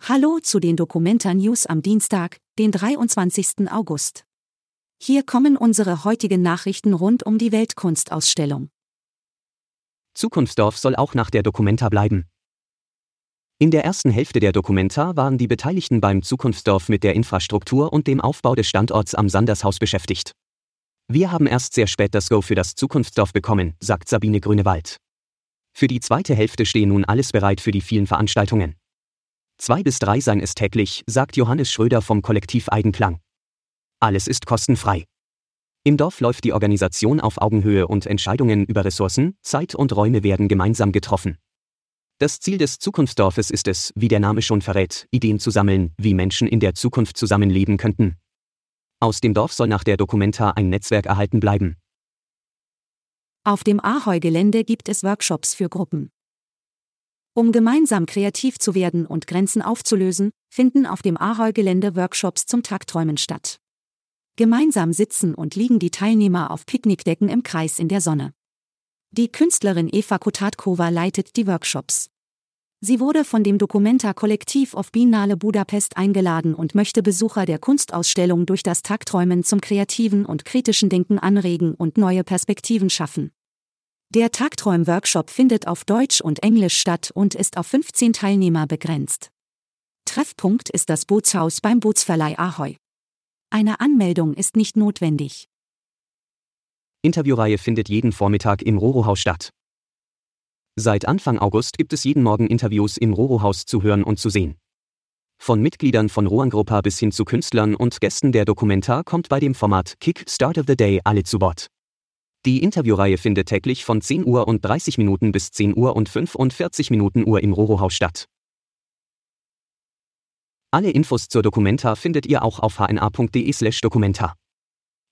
Hallo zu den Documenta News am Dienstag, den 23. August. Hier kommen unsere heutigen Nachrichten rund um die Weltkunstausstellung. Zukunftsdorf soll auch nach der Documenta bleiben. In der ersten Hälfte der Documenta waren die Beteiligten beim Zukunftsdorf mit der Infrastruktur und dem Aufbau des Standorts am Sandershaus beschäftigt. Wir haben erst sehr spät das Go für das Zukunftsdorf bekommen, sagt Sabine Grünewald. Für die zweite Hälfte stehe nun alles bereit für die vielen Veranstaltungen. Zwei bis drei seien es täglich, sagt Johannes Schröder vom Kollektiv Eigenklang. Alles ist kostenfrei. Im Dorf läuft die Organisation auf Augenhöhe und Entscheidungen über Ressourcen, Zeit und Räume werden gemeinsam getroffen. Das Ziel des Zukunftsdorfes ist es, wie der Name schon verrät, Ideen zu sammeln, wie Menschen in der Zukunft zusammenleben könnten. Aus dem Dorf soll nach der Dokumenta ein Netzwerk erhalten bleiben. Auf dem Ahoi-Gelände gibt es Workshops für Gruppen. Um gemeinsam kreativ zu werden und Grenzen aufzulösen, finden auf dem Ahoi-Gelände Workshops zum Tagträumen statt. Gemeinsam sitzen und liegen die Teilnehmer auf Picknickdecken im Kreis in der Sonne. Die Künstlerin Eva Kotatkova leitet die Workshops. Sie wurde von dem Documenta-Kollektiv auf Biennale Budapest eingeladen und möchte Besucher der Kunstausstellung durch das Tagträumen zum kreativen und kritischen Denken anregen und neue Perspektiven schaffen. Der Tagträum-Workshop findet auf Deutsch und Englisch statt und ist auf 15 Teilnehmer begrenzt. Treffpunkt ist das Bootshaus beim Bootsverleih Ahoi. Eine Anmeldung ist nicht notwendig. Interviewreihe findet jeden Vormittag im Roro-Haus statt. Seit Anfang August gibt es jeden Morgen Interviews im Roro-Haus zu hören und zu sehen. Von Mitgliedern von Rohan-Gruppa bis hin zu Künstlern und Gästen der Dokumenta kommt bei dem Format Kick Start of the Day alle zu Wort. Die Interviewreihe findet täglich von 10 Uhr und 30 Minuten bis 10 Uhr und 45 Minuten Uhr im Roro-Haus statt. Alle Infos zur Dokumenta findet ihr auch auf hna.de/dokumenta.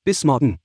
Bis morgen.